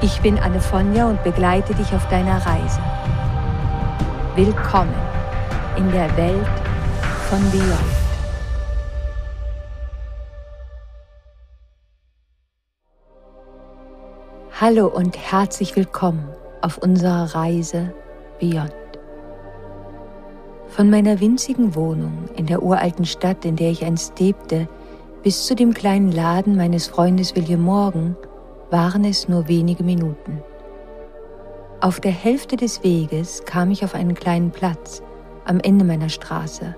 Ich bin Anne Fonja und begleite dich auf deiner Reise. Willkommen in der Welt von Beyond. Hallo und herzlich willkommen auf unserer Reise Beyond. Von meiner winzigen Wohnung in der uralten Stadt, in der ich einst lebte, bis zu dem kleinen Laden meines Freundes William Morgan waren es nur wenige Minuten. Auf der Hälfte des Weges kam ich auf einen kleinen Platz am Ende meiner Straße,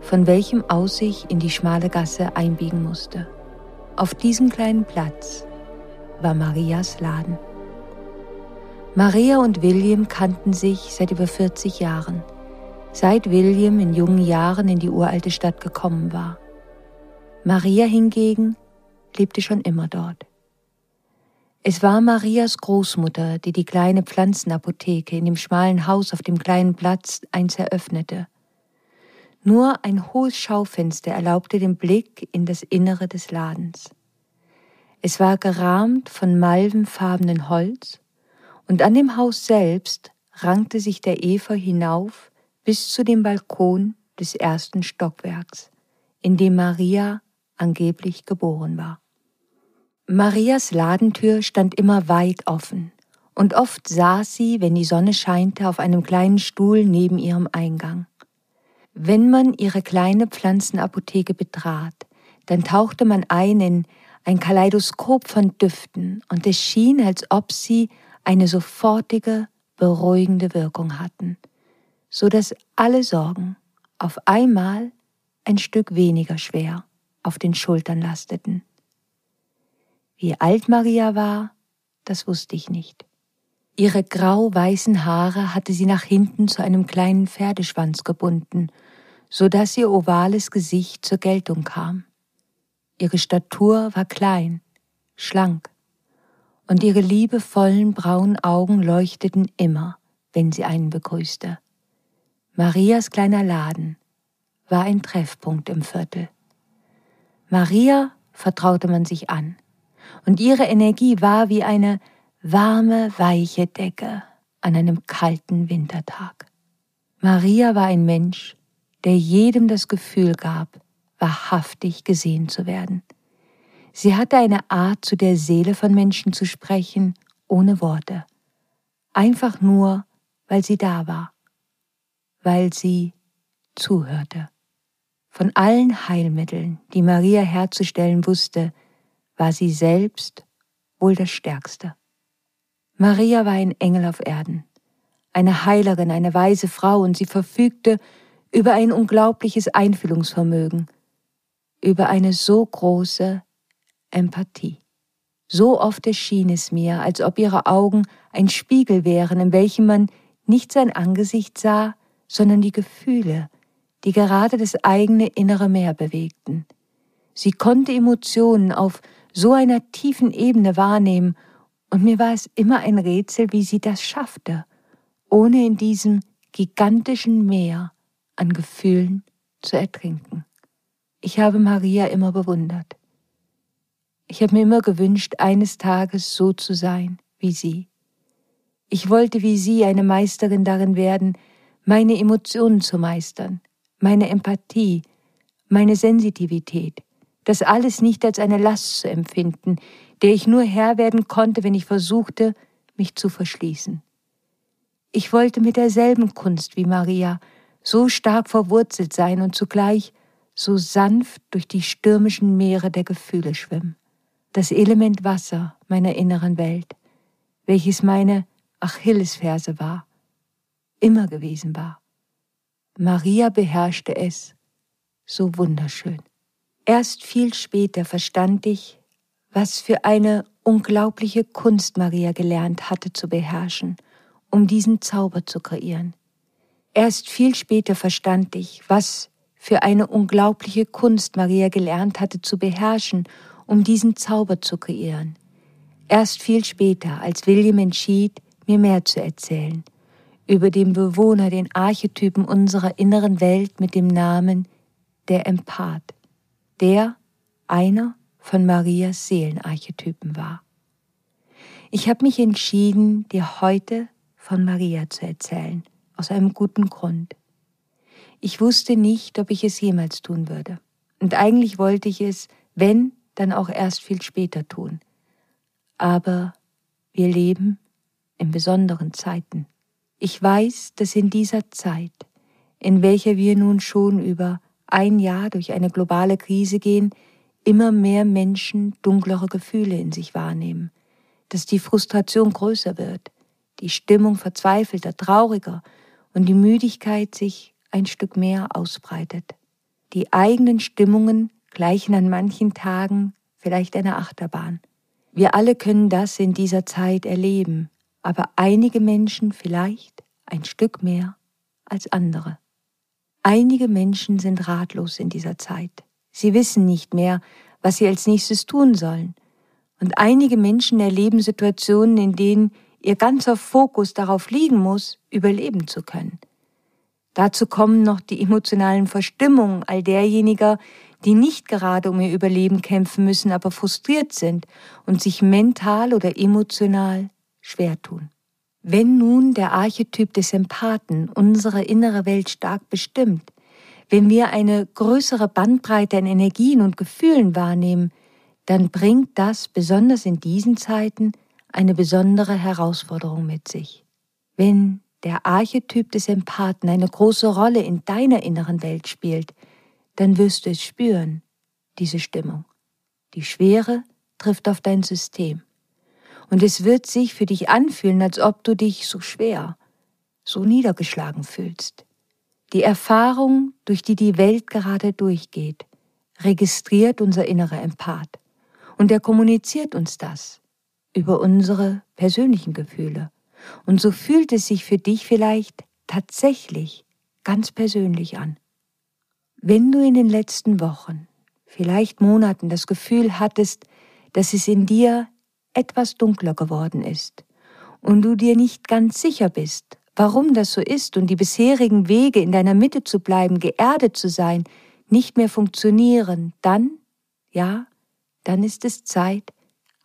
von welchem aus ich in die schmale Gasse einbiegen musste. Auf diesem kleinen Platz war Marias Laden. Maria und William kannten sich seit über 40 Jahren, seit William in jungen Jahren in die uralte Stadt gekommen war. Maria hingegen lebte schon immer dort. Es war Marias Großmutter, die die kleine Pflanzenapotheke in dem schmalen Haus auf dem kleinen Platz eins eröffnete. Nur ein hohes Schaufenster erlaubte den Blick in das Innere des Ladens. Es war gerahmt von malvenfarbenen Holz, und an dem Haus selbst rankte sich der Efeu hinauf bis zu dem Balkon des ersten Stockwerks, in dem Maria angeblich geboren war. Marias Ladentür stand immer weit offen, und oft saß sie, wenn die Sonne scheinte, auf einem kleinen Stuhl neben ihrem Eingang. Wenn man ihre kleine Pflanzenapotheke betrat, dann tauchte man ein in ein Kaleidoskop von Düften, und es schien, als ob sie eine sofortige, beruhigende Wirkung hatten, so dass alle Sorgen auf einmal ein Stück weniger schwer auf den Schultern lasteten. Wie alt Maria war, das wusste ich nicht. Ihre grau-weißen Haare hatte sie nach hinten zu einem kleinen Pferdeschwanz gebunden, so dass ihr ovales Gesicht zur Geltung kam. Ihre Statur war klein, schlank, und ihre liebevollen braunen Augen leuchteten immer, wenn sie einen begrüßte. Marias kleiner Laden war ein Treffpunkt im Viertel. Maria vertraute man sich an und ihre Energie war wie eine warme, weiche Decke an einem kalten Wintertag. Maria war ein Mensch, der jedem das Gefühl gab, wahrhaftig gesehen zu werden. Sie hatte eine Art, zu der Seele von Menschen zu sprechen, ohne Worte. Einfach nur, weil sie da war, weil sie zuhörte. Von allen Heilmitteln, die Maria herzustellen wusste, war sie selbst wohl das Stärkste. Maria war ein Engel auf Erden, eine Heilerin, eine weise Frau, und sie verfügte über ein unglaubliches Einfühlungsvermögen, über eine so große Empathie. So oft erschien es mir, als ob ihre Augen ein Spiegel wären, in welchem man nicht sein Angesicht sah, sondern die Gefühle, die gerade das eigene innere Meer bewegten. Sie konnte Emotionen auf so einer tiefen Ebene wahrnehmen, und mir war es immer ein Rätsel, wie sie das schaffte, ohne in diesem gigantischen Meer an Gefühlen zu ertrinken. Ich habe Maria immer bewundert. Ich habe mir immer gewünscht, eines Tages so zu sein wie sie. Ich wollte wie sie eine Meisterin darin werden, meine Emotionen zu meistern, meine Empathie, meine Sensitivität, das alles nicht als eine Last zu empfinden, der ich nur Herr werden konnte, wenn ich versuchte, mich zu verschließen. Ich wollte mit derselben Kunst wie Maria so stark verwurzelt sein und zugleich so sanft durch die stürmischen Meere der Gefühle schwimmen. Das Element Wasser meiner inneren Welt, welches meine Achillesferse war, immer gewesen war. Maria beherrschte es so wunderschön. Erst viel später verstand ich, was für eine unglaubliche Kunst Maria gelernt hatte zu beherrschen, um diesen Zauber zu kreieren. Erst viel später verstand ich, was für eine unglaubliche Kunst Maria gelernt hatte zu beherrschen, um diesen Zauber zu kreieren. Erst viel später, als William entschied, mir mehr zu erzählen, über den Bewohner, den Archetypen unserer inneren Welt mit dem Namen der Empath, der einer von Marias Seelenarchetypen war. Ich habe mich entschieden, dir heute von Maria zu erzählen, aus einem guten Grund. Ich wusste nicht, ob ich es jemals tun würde. Und eigentlich wollte ich es, wenn, dann auch erst viel später tun. Aber wir leben in besonderen Zeiten. Ich weiß, dass in dieser Zeit, in welcher wir nun schon über ein Jahr durch eine globale Krise gehen, immer mehr Menschen dunklere Gefühle in sich wahrnehmen, dass die Frustration größer wird, die Stimmung verzweifelter, trauriger und die Müdigkeit sich ein Stück mehr ausbreitet. Die eigenen Stimmungen gleichen an manchen Tagen vielleicht einer Achterbahn. Wir alle können das in dieser Zeit erleben, aber einige Menschen vielleicht ein Stück mehr als andere. Einige Menschen sind ratlos in dieser Zeit. Sie wissen nicht mehr, was sie als nächstes tun sollen. Und einige Menschen erleben Situationen, in denen ihr ganzer Fokus darauf liegen muss, überleben zu können. Dazu kommen noch die emotionalen Verstimmungen all derjenigen, die nicht gerade um ihr Überleben kämpfen müssen, aber frustriert sind und sich mental oder emotional schwer tun. Wenn nun der Archetyp des Empathen unsere innere Welt stark bestimmt, wenn wir eine größere Bandbreite an Energien und Gefühlen wahrnehmen, dann bringt das besonders in diesen Zeiten eine besondere Herausforderung mit sich. Wenn der Archetyp des Empathen eine große Rolle in deiner inneren Welt spielt, dann wirst du es spüren, diese Stimmung. Die Schwere trifft auf dein System. Und es wird sich für dich anfühlen, als ob du dich so schwer, so niedergeschlagen fühlst. Die Erfahrung, durch die die Welt gerade durchgeht, registriert unser innerer Empath. Und er kommuniziert uns das über unsere persönlichen Gefühle. Und so fühlt es sich für dich vielleicht tatsächlich ganz persönlich an. Wenn du in den letzten Wochen, vielleicht Monaten das Gefühl hattest, dass es in dir etwas dunkler geworden ist und du dir nicht ganz sicher bist, warum das so ist und die bisherigen Wege in deiner Mitte zu bleiben, geerdet zu sein, nicht mehr funktionieren, dann, ja, dann ist es Zeit,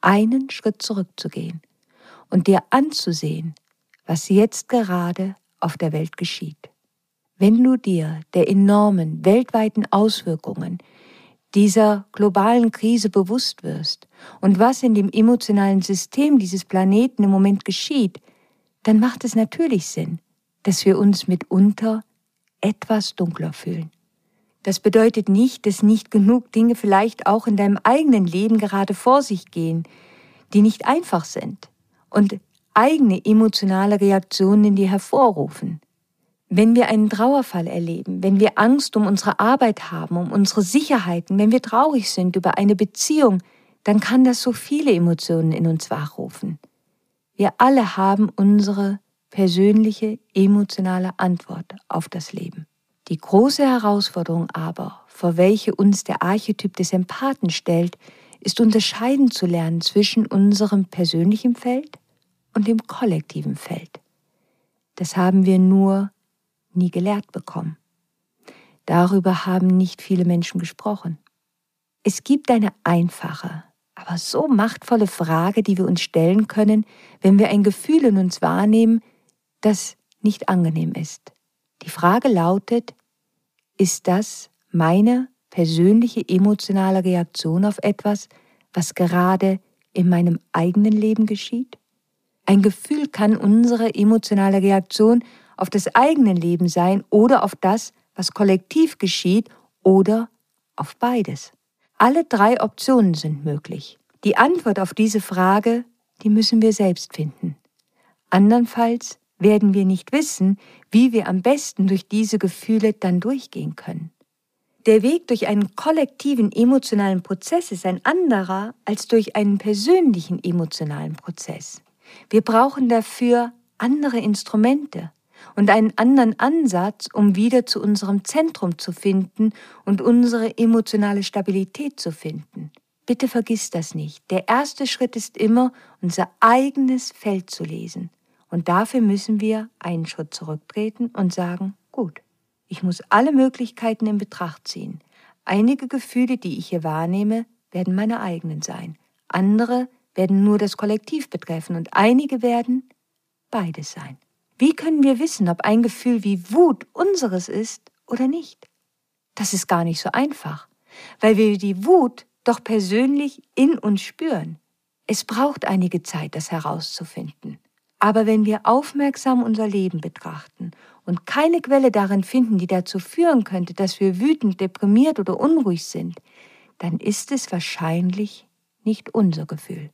einen Schritt zurückzugehen und dir anzusehen, was jetzt gerade auf der Welt geschieht. Wenn du dir der enormen weltweiten Auswirkungen dieser globalen Krise bewusst wirst und was in dem emotionalen System dieses Planeten im Moment geschieht, dann macht es natürlich Sinn, dass wir uns mitunter etwas dunkler fühlen. Das bedeutet nicht, dass nicht genug Dinge vielleicht auch in deinem eigenen Leben gerade vor sich gehen, die nicht einfach sind und eigene emotionale Reaktionen in dir hervorrufen. Wenn wir einen Trauerfall erleben, wenn wir Angst um unsere Arbeit haben, um unsere Sicherheiten, wenn wir traurig sind über eine Beziehung, dann kann das so viele Emotionen in uns wachrufen. Wir alle haben unsere persönliche emotionale Antwort auf das Leben. Die große Herausforderung aber, vor welche uns der Archetyp des Empathen stellt, ist unterscheiden zu lernen zwischen unserem persönlichen Feld und dem kollektiven Feld. Das haben wir nur nie gelehrt bekommen. Darüber haben nicht viele Menschen gesprochen. Es gibt eine einfache, aber so machtvolle Frage, die wir uns stellen können, wenn wir ein Gefühl in uns wahrnehmen, das nicht angenehm ist. Die Frage lautet, ist das meine persönliche emotionale Reaktion auf etwas, was gerade in meinem eigenen Leben geschieht? Ein Gefühl kann unsere emotionale Reaktion auf das eigene Leben sein oder auf das, was kollektiv geschieht oder auf beides. Alle drei Optionen sind möglich. Die Antwort auf diese Frage, die müssen wir selbst finden. Andernfalls werden wir nicht wissen, wie wir am besten durch diese Gefühle dann durchgehen können. Der Weg durch einen kollektiven emotionalen Prozess ist ein anderer als durch einen persönlichen emotionalen Prozess. Wir brauchen dafür andere Instrumente und einen anderen Ansatz, um wieder zu unserem Zentrum zu finden und unsere emotionale Stabilität zu finden. Bitte vergiss das nicht. Der erste Schritt ist immer, unser eigenes Feld zu lesen. Und dafür müssen wir einen Schritt zurücktreten und sagen, gut, ich muss alle Möglichkeiten in Betracht ziehen. Einige Gefühle, die ich hier wahrnehme, werden meine eigenen sein. Andere werden nur das Kollektiv betreffen und einige werden beides sein. Wie können wir wissen, ob ein Gefühl wie Wut unseres ist oder nicht? Das ist gar nicht so einfach, weil wir die Wut doch persönlich in uns spüren. Es braucht einige Zeit, das herauszufinden. Aber wenn wir aufmerksam unser Leben betrachten und keine Quelle darin finden, die dazu führen könnte, dass wir wütend, deprimiert oder unruhig sind, dann ist es wahrscheinlich nicht unser Gefühl.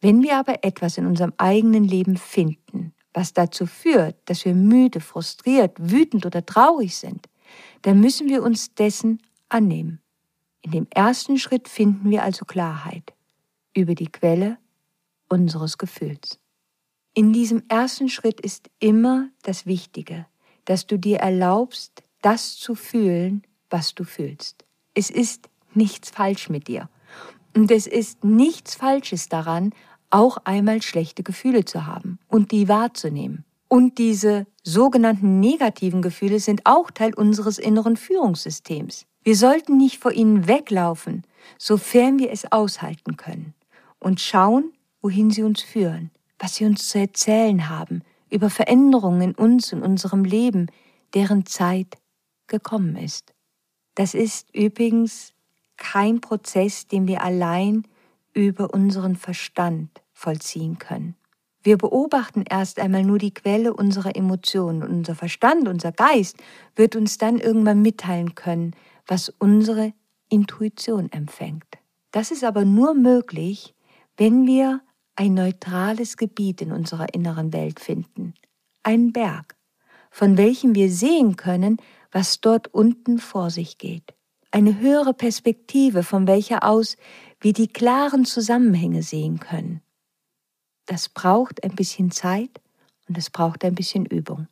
Wenn wir aber etwas in unserem eigenen Leben finden, was dazu führt, dass wir müde, frustriert, wütend oder traurig sind, dann müssen wir uns dessen annehmen. In dem ersten Schritt finden wir also Klarheit über die Quelle unseres Gefühls. In diesem ersten Schritt ist immer das Wichtige, dass du dir erlaubst, das zu fühlen, was du fühlst. Es ist nichts falsch mit dir. Und es ist nichts Falsches daran, auch einmal schlechte Gefühle zu haben und die wahrzunehmen. Und diese sogenannten negativen Gefühle sind auch Teil unseres inneren Führungssystems. Wir sollten nicht vor ihnen weglaufen, sofern wir es aushalten können, und schauen, wohin sie uns führen, was sie uns zu erzählen haben, über Veränderungen in uns und unserem Leben, deren Zeit gekommen ist. Das ist übrigens kein Prozess, den wir allein über unseren Verstand vollziehen können. Wir beobachten erst einmal nur die Quelle unserer Emotionen und unser Verstand, unser Geist wird uns dann irgendwann mitteilen können, was unsere Intuition empfängt. Das ist aber nur möglich, wenn wir ein neutrales Gebiet in unserer inneren Welt finden, ein Berg, von welchem wir sehen können, was dort unten vor sich geht, eine höhere Perspektive, von welcher aus wir die klaren Zusammenhänge sehen können. Das braucht ein bisschen Zeit und es braucht ein bisschen Übung.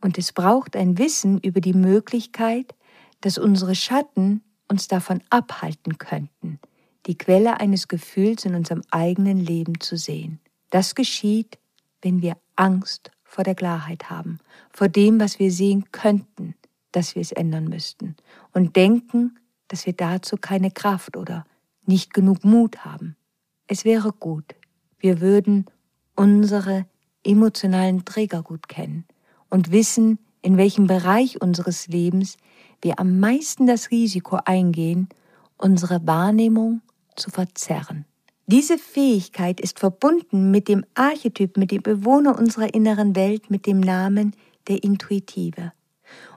Und es braucht ein Wissen über die Möglichkeit, dass unsere Schatten uns davon abhalten könnten, die Quelle eines Gefühls in unserem eigenen Leben zu sehen. Das geschieht, wenn wir Angst vor der Klarheit haben, vor dem, was wir sehen könnten, dass wir es ändern müssten und denken, dass wir dazu keine Kraft oder nicht genug Mut haben. Es wäre gut, wir würden unsere emotionalen Träger gut kennen und wissen, in welchem Bereich unseres Lebens wir am meisten das Risiko eingehen, unsere Wahrnehmung zu verzerren. Diese Fähigkeit ist verbunden mit dem Archetyp, mit dem Bewohner unserer inneren Welt, mit dem Namen der Intuitive.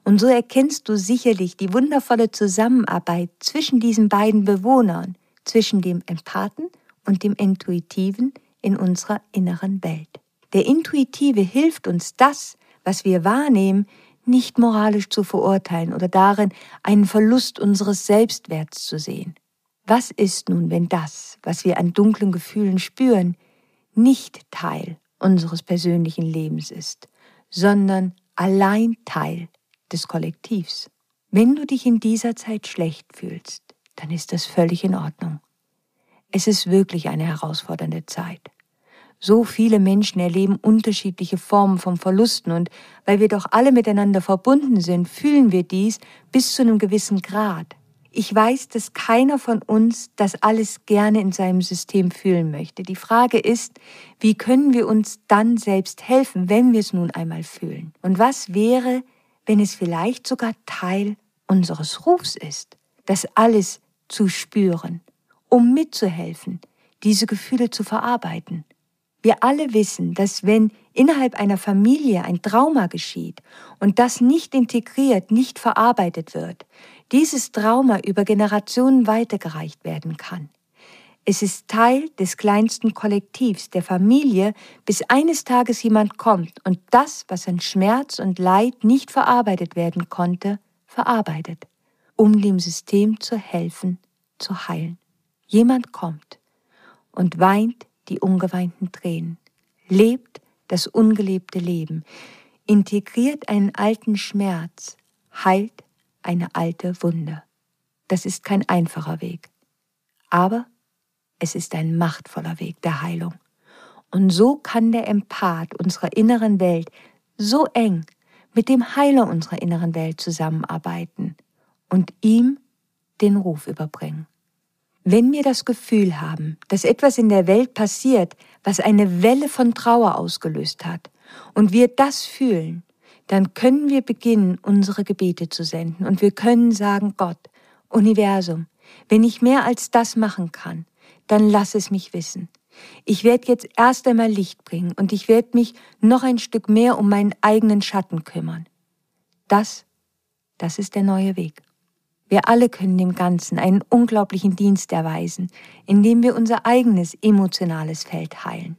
Und so erkennst du sicherlich die wundervolle Zusammenarbeit zwischen diesen beiden Bewohnern, zwischen dem Empathen und dem Intuitiven in unserer inneren Welt. Der Intuitive hilft uns, das, was wir wahrnehmen, nicht moralisch zu verurteilen oder darin einen Verlust unseres Selbstwerts zu sehen. Was ist nun, wenn das, was wir an dunklen Gefühlen spüren, nicht Teil unseres persönlichen Lebens ist, sondern allein Teil des Kollektivs? Wenn du dich in dieser Zeit schlecht fühlst, dann ist das völlig in Ordnung. Es ist wirklich eine herausfordernde Zeit. So viele Menschen erleben unterschiedliche Formen von Verlusten und weil wir doch alle miteinander verbunden sind, fühlen wir dies bis zu einem gewissen Grad. Ich weiß, dass keiner von uns das alles gerne in seinem System fühlen möchte. Die Frage ist, wie können wir uns dann selbst helfen, wenn wir es nun einmal fühlen? Und was wäre, wenn es vielleicht sogar Teil unseres Rufs ist, das alles zu spüren, um mitzuhelfen, diese Gefühle zu verarbeiten? Wir alle wissen, dass wenn innerhalb einer Familie ein Trauma geschieht und das nicht integriert, nicht verarbeitet wird, dieses Trauma über Generationen weitergereicht werden kann. Es ist Teil des kleinsten Kollektivs, der Familie, bis eines Tages jemand kommt und das, was an Schmerz und Leid nicht verarbeitet werden konnte, verarbeitet. um dem System zu helfen, zu heilen. Jemand kommt und weint die ungeweinten Tränen, lebt das ungelebte Leben, integriert einen alten Schmerz, heilt eine alte Wunde. Das ist kein einfacher Weg, aber es ist ein machtvoller Weg der Heilung. Und so kann der Empath unserer inneren Welt so eng mit dem Heiler unserer inneren Welt zusammenarbeiten und ihm den Ruf überbringen. Wenn wir das Gefühl haben, dass etwas in der Welt passiert, was eine Welle von Trauer ausgelöst hat, und wir das fühlen, dann können wir beginnen, unsere Gebete zu senden und wir können sagen, Gott, Universum, wenn ich mehr als das machen kann, dann lass es mich wissen. Ich werde jetzt erst einmal Licht bringen und ich werde mich noch ein Stück mehr um meinen eigenen Schatten kümmern. Das, das ist der neue Weg. Wir alle können dem Ganzen einen unglaublichen Dienst erweisen, indem wir unser eigenes emotionales Feld heilen.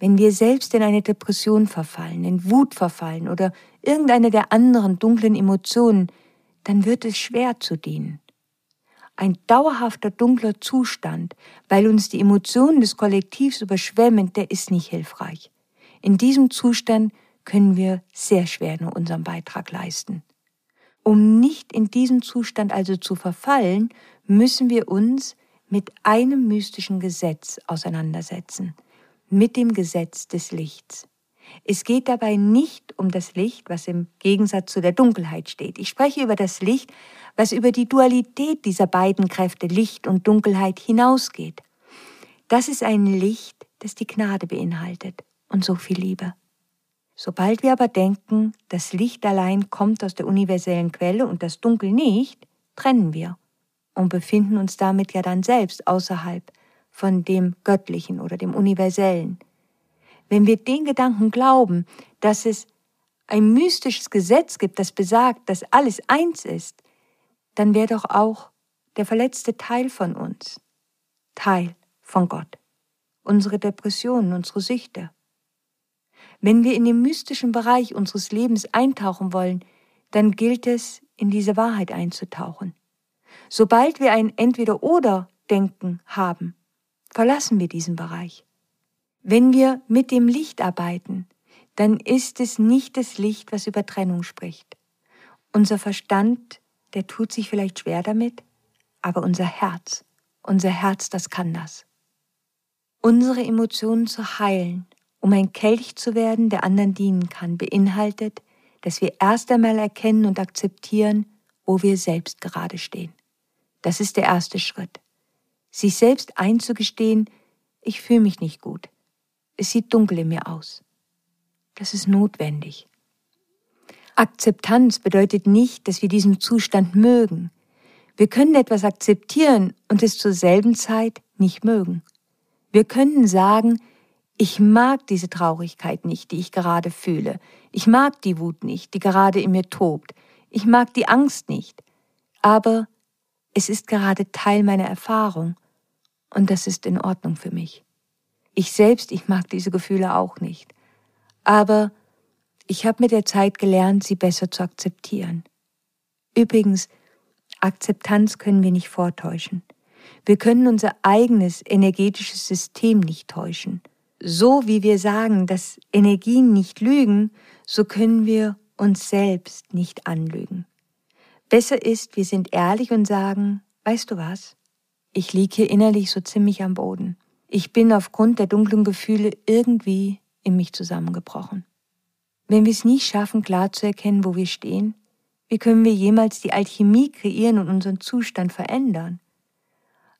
Wenn wir selbst in eine Depression verfallen, in Wut verfallen oder irgendeine der anderen dunklen Emotionen, dann wird es schwer zu dienen. Ein dauerhafter dunkler Zustand, weil uns die Emotionen des Kollektivs überschwemmen, der ist nicht hilfreich. In diesem Zustand können wir sehr schwer nur unseren Beitrag leisten. Um nicht in diesen Zustand also zu verfallen, müssen wir uns mit einem mystischen Gesetz auseinandersetzen, mit dem Gesetz des Lichts. Es geht dabei nicht um das Licht, was im Gegensatz zu der Dunkelheit steht. Ich spreche über das Licht, was über die Dualität dieser beiden Kräfte Licht und Dunkelheit hinausgeht. Das ist ein Licht, das die Gnade beinhaltet und so viel Liebe. Sobald wir aber denken, das Licht allein kommt aus der universellen Quelle und das Dunkel nicht, trennen wir und befinden uns damit ja dann selbst außerhalb von dem Göttlichen oder dem Universellen. Wenn wir den Gedanken glauben, dass es ein mystisches Gesetz gibt, das besagt, dass alles eins ist, dann wäre doch auch der verletzte Teil von uns Teil von Gott. Unsere Depressionen, unsere Süchte, wenn wir in den mystischen Bereich unseres Lebens eintauchen wollen, dann gilt es, in diese Wahrheit einzutauchen. Sobald wir ein Entweder-Oder-Denken haben, verlassen wir diesen Bereich. Wenn wir mit dem Licht arbeiten, dann ist es nicht das Licht, was über Trennung spricht. Unser Verstand, der tut sich vielleicht schwer damit, aber unser Herz, unser Herz, das kann das. Unsere Emotionen zu heilen um ein Kelch zu werden, der anderen dienen kann, beinhaltet, dass wir erst einmal erkennen und akzeptieren, wo wir selbst gerade stehen. Das ist der erste Schritt. Sich selbst einzugestehen, ich fühle mich nicht gut. Es sieht dunkel in mir aus. Das ist notwendig. Akzeptanz bedeutet nicht, dass wir diesen Zustand mögen. Wir können etwas akzeptieren und es zur selben Zeit nicht mögen. Wir können sagen, ich mag diese Traurigkeit nicht, die ich gerade fühle. Ich mag die Wut nicht, die gerade in mir tobt. Ich mag die Angst nicht. Aber es ist gerade Teil meiner Erfahrung und das ist in Ordnung für mich. Ich selbst, ich mag diese Gefühle auch nicht. Aber ich habe mit der Zeit gelernt, sie besser zu akzeptieren. Übrigens, Akzeptanz können wir nicht vortäuschen. Wir können unser eigenes energetisches System nicht täuschen so wie wir sagen, dass Energien nicht lügen, so können wir uns selbst nicht anlügen. Besser ist, wir sind ehrlich und sagen, weißt du was? Ich liege hier innerlich so ziemlich am Boden. Ich bin aufgrund der dunklen Gefühle irgendwie in mich zusammengebrochen. Wenn wir es nicht schaffen, klar zu erkennen, wo wir stehen, wie können wir jemals die Alchemie kreieren und unseren Zustand verändern?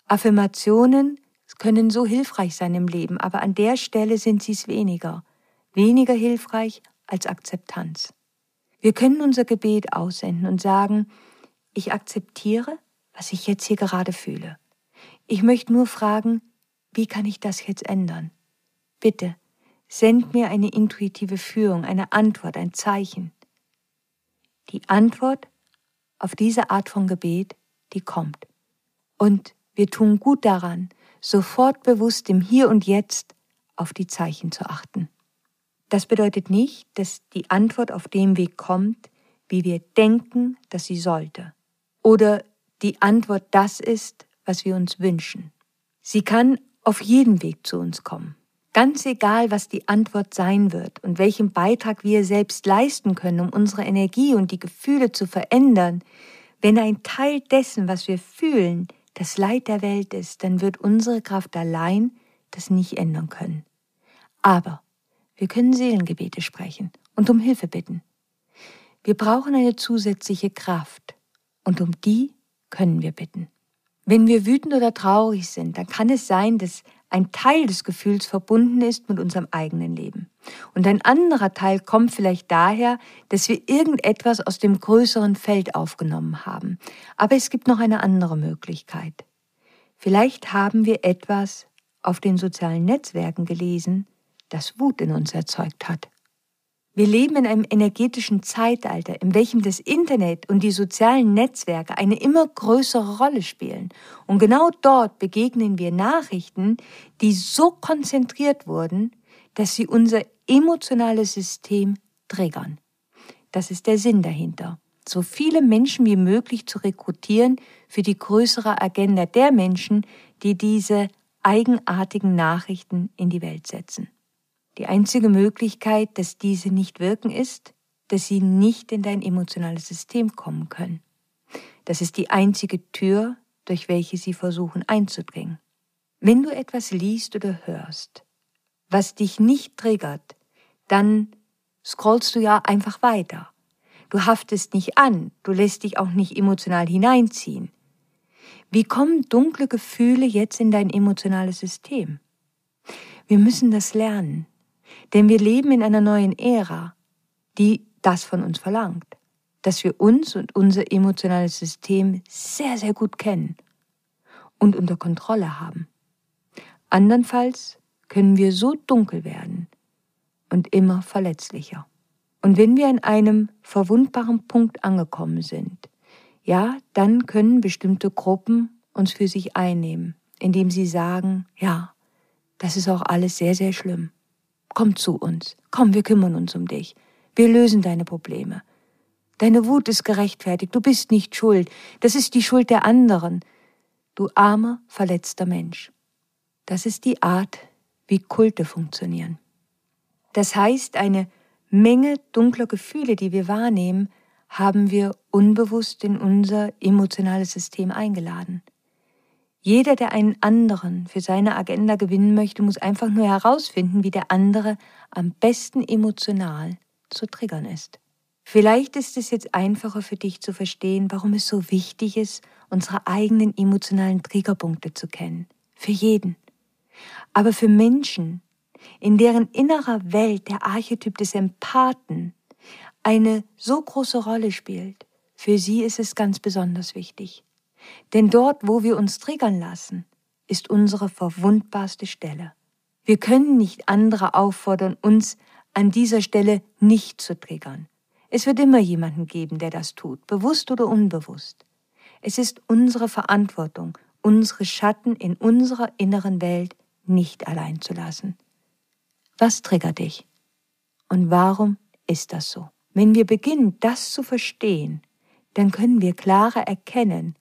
Affirmationen können so hilfreich sein im Leben, aber an der Stelle sind sie es weniger. Weniger hilfreich als Akzeptanz. Wir können unser Gebet aussenden und sagen, ich akzeptiere, was ich jetzt hier gerade fühle. Ich möchte nur fragen, wie kann ich das jetzt ändern? Bitte, send mir eine intuitive Führung, eine Antwort, ein Zeichen. Die Antwort auf diese Art von Gebet, die kommt. Und wir tun gut daran, sofort bewusst im Hier und Jetzt auf die Zeichen zu achten. Das bedeutet nicht, dass die Antwort auf dem Weg kommt, wie wir denken, dass sie sollte. oder die Antwort das ist, was wir uns wünschen. Sie kann auf jeden Weg zu uns kommen. Ganz egal, was die Antwort sein wird und welchen Beitrag wir selbst leisten können, um unsere Energie und die Gefühle zu verändern, wenn ein Teil dessen, was wir fühlen, das Leid der Welt ist, dann wird unsere Kraft allein das nicht ändern können. Aber wir können Seelengebete sprechen und um Hilfe bitten. Wir brauchen eine zusätzliche Kraft und um die können wir bitten. Wenn wir wütend oder traurig sind, dann kann es sein, dass ein Teil des Gefühls verbunden ist mit unserem eigenen Leben. Und ein anderer Teil kommt vielleicht daher, dass wir irgendetwas aus dem größeren Feld aufgenommen haben. Aber es gibt noch eine andere Möglichkeit. Vielleicht haben wir etwas auf den sozialen Netzwerken gelesen, das Wut in uns erzeugt hat. Wir leben in einem energetischen Zeitalter, in welchem das Internet und die sozialen Netzwerke eine immer größere Rolle spielen. Und genau dort begegnen wir Nachrichten, die so konzentriert wurden, dass sie unser emotionales System triggern. Das ist der Sinn dahinter. So viele Menschen wie möglich zu rekrutieren für die größere Agenda der Menschen, die diese eigenartigen Nachrichten in die Welt setzen. Die einzige Möglichkeit, dass diese nicht wirken, ist, dass sie nicht in dein emotionales System kommen können. Das ist die einzige Tür, durch welche sie versuchen einzudringen. Wenn du etwas liest oder hörst, was dich nicht triggert, dann scrollst du ja einfach weiter. Du haftest nicht an, du lässt dich auch nicht emotional hineinziehen. Wie kommen dunkle Gefühle jetzt in dein emotionales System? Wir müssen das lernen. Denn wir leben in einer neuen Ära, die das von uns verlangt, dass wir uns und unser emotionales System sehr, sehr gut kennen und unter Kontrolle haben. Andernfalls können wir so dunkel werden und immer verletzlicher. Und wenn wir an einem verwundbaren Punkt angekommen sind, ja, dann können bestimmte Gruppen uns für sich einnehmen, indem sie sagen, ja, das ist auch alles sehr, sehr schlimm. Komm zu uns. Komm, wir kümmern uns um dich. Wir lösen deine Probleme. Deine Wut ist gerechtfertigt. Du bist nicht schuld. Das ist die Schuld der anderen. Du armer, verletzter Mensch. Das ist die Art, wie Kulte funktionieren. Das heißt, eine Menge dunkler Gefühle, die wir wahrnehmen, haben wir unbewusst in unser emotionales System eingeladen. Jeder, der einen anderen für seine Agenda gewinnen möchte, muss einfach nur herausfinden, wie der andere am besten emotional zu triggern ist. Vielleicht ist es jetzt einfacher für dich zu verstehen, warum es so wichtig ist, unsere eigenen emotionalen Triggerpunkte zu kennen. Für jeden. Aber für Menschen, in deren innerer Welt der Archetyp des Empathen eine so große Rolle spielt, für sie ist es ganz besonders wichtig. Denn dort, wo wir uns triggern lassen, ist unsere verwundbarste Stelle. Wir können nicht andere auffordern, uns an dieser Stelle nicht zu triggern. Es wird immer jemanden geben, der das tut, bewusst oder unbewusst. Es ist unsere Verantwortung, unsere Schatten in unserer inneren Welt nicht allein zu lassen. Was triggert dich? Und warum ist das so? Wenn wir beginnen, das zu verstehen, dann können wir klarer erkennen,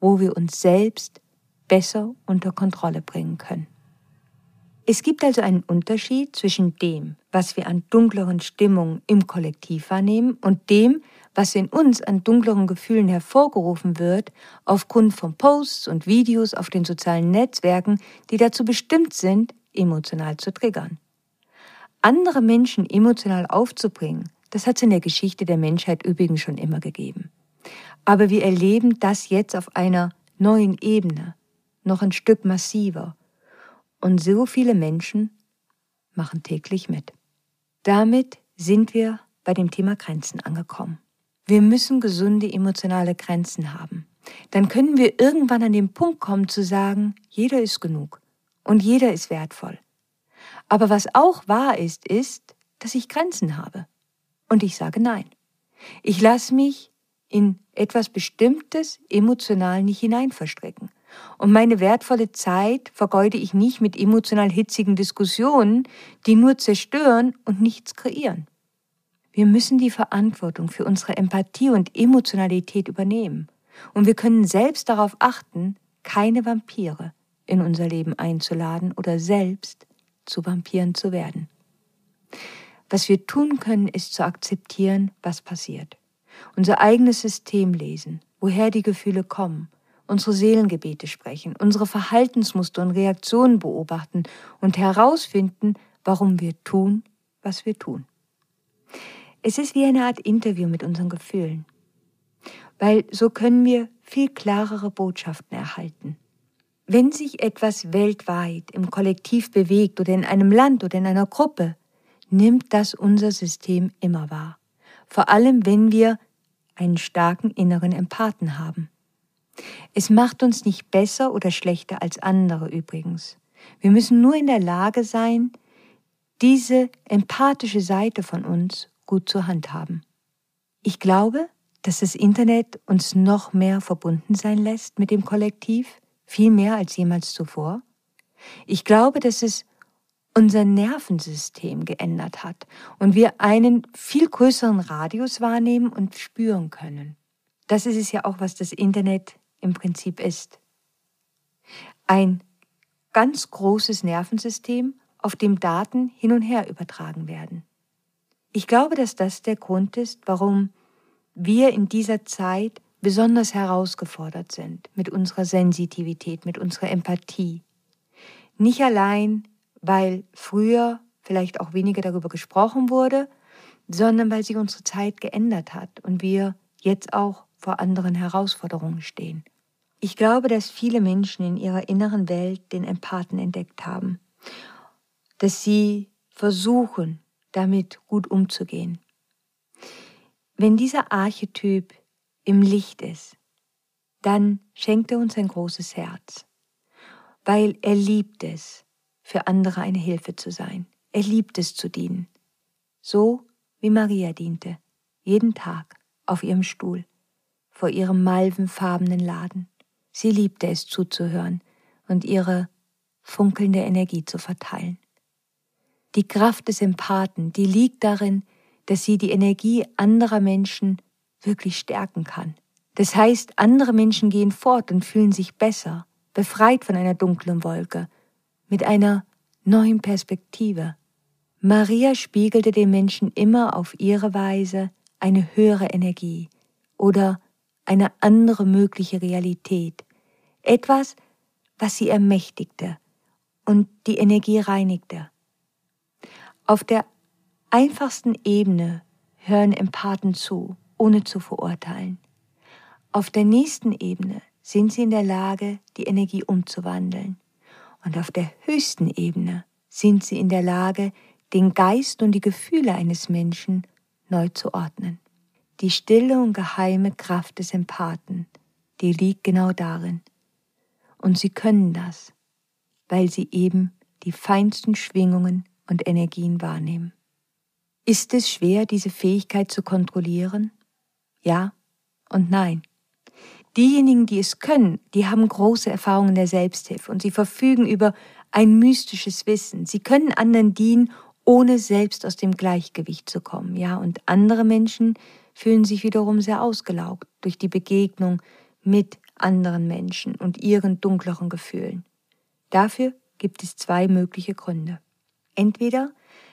wo wir uns selbst besser unter Kontrolle bringen können. Es gibt also einen Unterschied zwischen dem, was wir an dunkleren Stimmungen im Kollektiv wahrnehmen und dem, was in uns an dunkleren Gefühlen hervorgerufen wird, aufgrund von Posts und Videos auf den sozialen Netzwerken, die dazu bestimmt sind, emotional zu triggern. Andere Menschen emotional aufzubringen, das hat es in der Geschichte der Menschheit übrigens schon immer gegeben. Aber wir erleben das jetzt auf einer neuen Ebene, noch ein Stück massiver. Und so viele Menschen machen täglich mit. Damit sind wir bei dem Thema Grenzen angekommen. Wir müssen gesunde emotionale Grenzen haben. Dann können wir irgendwann an den Punkt kommen zu sagen, jeder ist genug und jeder ist wertvoll. Aber was auch wahr ist, ist, dass ich Grenzen habe. Und ich sage nein. Ich lasse mich in etwas Bestimmtes emotional nicht hineinverstricken. Und meine wertvolle Zeit vergeude ich nicht mit emotional hitzigen Diskussionen, die nur zerstören und nichts kreieren. Wir müssen die Verantwortung für unsere Empathie und Emotionalität übernehmen. Und wir können selbst darauf achten, keine Vampire in unser Leben einzuladen oder selbst zu Vampiren zu werden. Was wir tun können, ist zu akzeptieren, was passiert. Unser eigenes System lesen, woher die Gefühle kommen, unsere Seelengebete sprechen, unsere Verhaltensmuster und Reaktionen beobachten und herausfinden, warum wir tun, was wir tun. Es ist wie eine Art Interview mit unseren Gefühlen, weil so können wir viel klarere Botschaften erhalten. Wenn sich etwas weltweit im Kollektiv bewegt oder in einem Land oder in einer Gruppe, nimmt das unser System immer wahr. Vor allem, wenn wir einen starken inneren Empathen haben. Es macht uns nicht besser oder schlechter als andere übrigens. Wir müssen nur in der Lage sein, diese empathische Seite von uns gut zu handhaben. Ich glaube, dass das Internet uns noch mehr verbunden sein lässt mit dem Kollektiv, viel mehr als jemals zuvor. Ich glaube, dass es unser Nervensystem geändert hat und wir einen viel größeren Radius wahrnehmen und spüren können. Das ist es ja auch, was das Internet im Prinzip ist. Ein ganz großes Nervensystem, auf dem Daten hin und her übertragen werden. Ich glaube, dass das der Grund ist, warum wir in dieser Zeit besonders herausgefordert sind mit unserer Sensitivität, mit unserer Empathie. Nicht allein, weil früher vielleicht auch weniger darüber gesprochen wurde, sondern weil sich unsere Zeit geändert hat und wir jetzt auch vor anderen Herausforderungen stehen. Ich glaube, dass viele Menschen in ihrer inneren Welt den Empathen entdeckt haben, dass sie versuchen, damit gut umzugehen. Wenn dieser Archetyp im Licht ist, dann schenkt er uns ein großes Herz, weil er liebt es, für andere eine Hilfe zu sein. Er liebt es zu dienen, so wie Maria diente, jeden Tag auf ihrem Stuhl, vor ihrem malvenfarbenen Laden. Sie liebte es zuzuhören und ihre funkelnde Energie zu verteilen. Die Kraft des Empathen, die liegt darin, dass sie die Energie anderer Menschen wirklich stärken kann. Das heißt, andere Menschen gehen fort und fühlen sich besser, befreit von einer dunklen Wolke, mit einer neuen Perspektive. Maria spiegelte den Menschen immer auf ihre Weise eine höhere Energie oder eine andere mögliche Realität, etwas, was sie ermächtigte und die Energie reinigte. Auf der einfachsten Ebene hören Empathen zu, ohne zu verurteilen. Auf der nächsten Ebene sind sie in der Lage, die Energie umzuwandeln. Und auf der höchsten Ebene sind sie in der Lage, den Geist und die Gefühle eines Menschen neu zu ordnen. Die stille und geheime Kraft des Empathen, die liegt genau darin. Und sie können das, weil sie eben die feinsten Schwingungen und Energien wahrnehmen. Ist es schwer, diese Fähigkeit zu kontrollieren? Ja und nein. Diejenigen, die es können, die haben große Erfahrungen der Selbsthilfe und sie verfügen über ein mystisches Wissen. Sie können anderen dienen, ohne selbst aus dem Gleichgewicht zu kommen. Ja, und andere Menschen fühlen sich wiederum sehr ausgelaugt durch die Begegnung mit anderen Menschen und ihren dunkleren Gefühlen. Dafür gibt es zwei mögliche Gründe. Entweder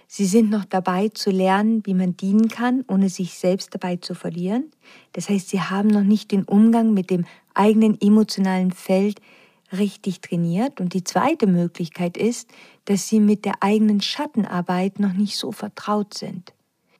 sie sind noch dabei zu lernen, wie man dienen kann, ohne sich selbst dabei zu verlieren. Das heißt, sie haben noch nicht den Umgang mit dem eigenen emotionalen Feld richtig trainiert. Und die zweite Möglichkeit ist, dass sie mit der eigenen Schattenarbeit noch nicht so vertraut sind.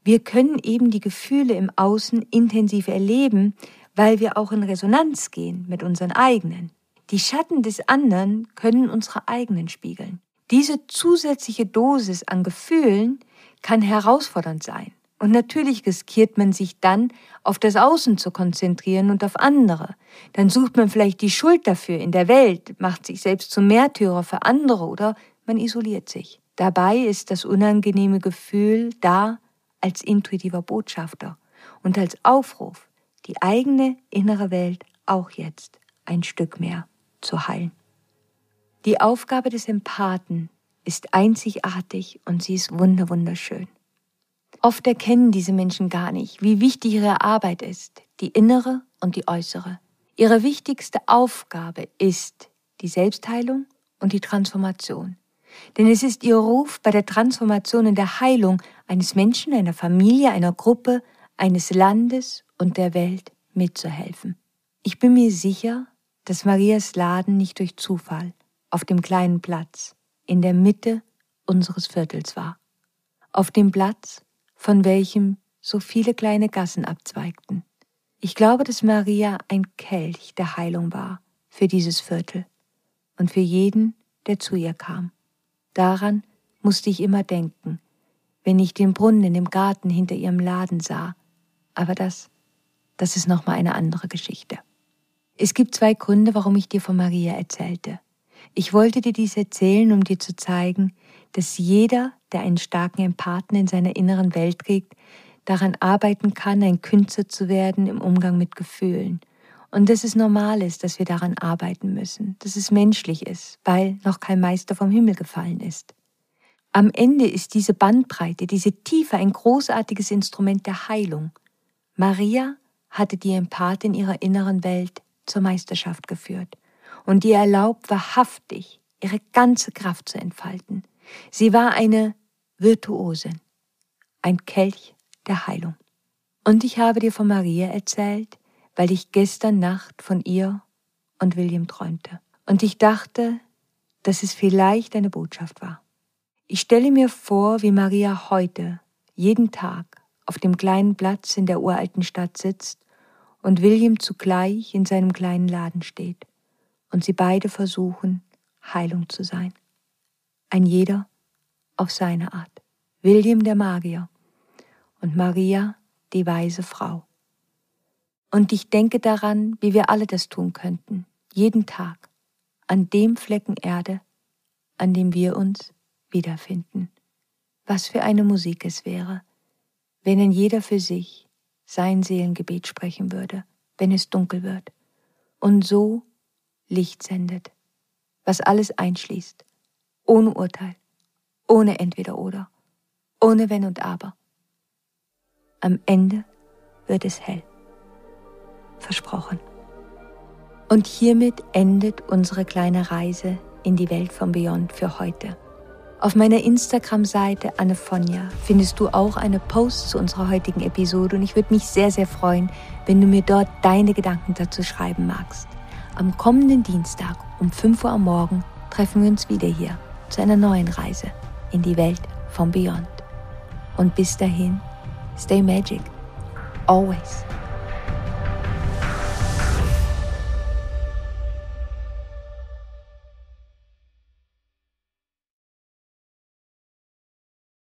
Wir können eben die Gefühle im Außen intensiv erleben, weil wir auch in Resonanz gehen mit unseren eigenen. Die Schatten des anderen können unsere eigenen spiegeln. Diese zusätzliche Dosis an Gefühlen kann herausfordernd sein. Und natürlich riskiert man sich dann, auf das Außen zu konzentrieren und auf andere. Dann sucht man vielleicht die Schuld dafür in der Welt, macht sich selbst zum Märtyrer für andere oder man isoliert sich. Dabei ist das unangenehme Gefühl da als intuitiver Botschafter und als Aufruf, die eigene innere Welt auch jetzt ein Stück mehr zu heilen. Die Aufgabe des Empathen ist einzigartig und sie ist wunderwunderschön. Oft erkennen diese Menschen gar nicht, wie wichtig ihre Arbeit ist, die innere und die äußere. Ihre wichtigste Aufgabe ist die Selbstheilung und die Transformation. Denn es ist ihr Ruf, bei der Transformation und der Heilung eines Menschen, einer Familie, einer Gruppe, eines Landes und der Welt mitzuhelfen. Ich bin mir sicher, dass Marias Laden nicht durch Zufall auf dem kleinen Platz in der Mitte unseres Viertels war. Auf dem Platz, von welchem so viele kleine Gassen abzweigten. Ich glaube, dass Maria ein Kelch der Heilung war für dieses Viertel und für jeden, der zu ihr kam. Daran musste ich immer denken, wenn ich den Brunnen im Garten hinter ihrem Laden sah. Aber das, das ist nochmal eine andere Geschichte. Es gibt zwei Gründe, warum ich dir von Maria erzählte. Ich wollte dir dies erzählen, um dir zu zeigen, dass jeder, der einen starken Empathen in seiner inneren Welt trägt, daran arbeiten kann, ein Künstler zu werden im Umgang mit Gefühlen. Und dass es normal ist, dass wir daran arbeiten müssen, dass es menschlich ist, weil noch kein Meister vom Himmel gefallen ist. Am Ende ist diese Bandbreite, diese Tiefe ein großartiges Instrument der Heilung. Maria hatte die Empathin ihrer inneren Welt zur Meisterschaft geführt und ihr erlaubt, wahrhaftig ihre ganze Kraft zu entfalten. Sie war eine Virtuosin, ein Kelch der Heilung. Und ich habe dir von Maria erzählt, weil ich gestern Nacht von ihr und William träumte. Und ich dachte, dass es vielleicht eine Botschaft war. Ich stelle mir vor, wie Maria heute, jeden Tag, auf dem kleinen Platz in der uralten Stadt sitzt und William zugleich in seinem kleinen Laden steht und sie beide versuchen, Heilung zu sein. Ein jeder auf seine Art. William der Magier und Maria die weise Frau. Und ich denke daran, wie wir alle das tun könnten, jeden Tag, an dem Flecken Erde, an dem wir uns wiederfinden. Was für eine Musik es wäre, wenn ein jeder für sich sein Seelengebet sprechen würde, wenn es dunkel wird, und so Licht sendet, was alles einschließt, ohne Urteil, ohne entweder oder, ohne wenn und aber. Am Ende wird es hell. Versprochen. Und hiermit endet unsere kleine Reise in die Welt von Beyond für heute. Auf meiner Instagram-Seite Annefonja findest du auch eine Post zu unserer heutigen Episode und ich würde mich sehr, sehr freuen, wenn du mir dort deine Gedanken dazu schreiben magst. Am kommenden Dienstag um 5 Uhr am Morgen treffen wir uns wieder hier zu einer neuen Reise in die Welt von Beyond. Und bis dahin, stay magic, always.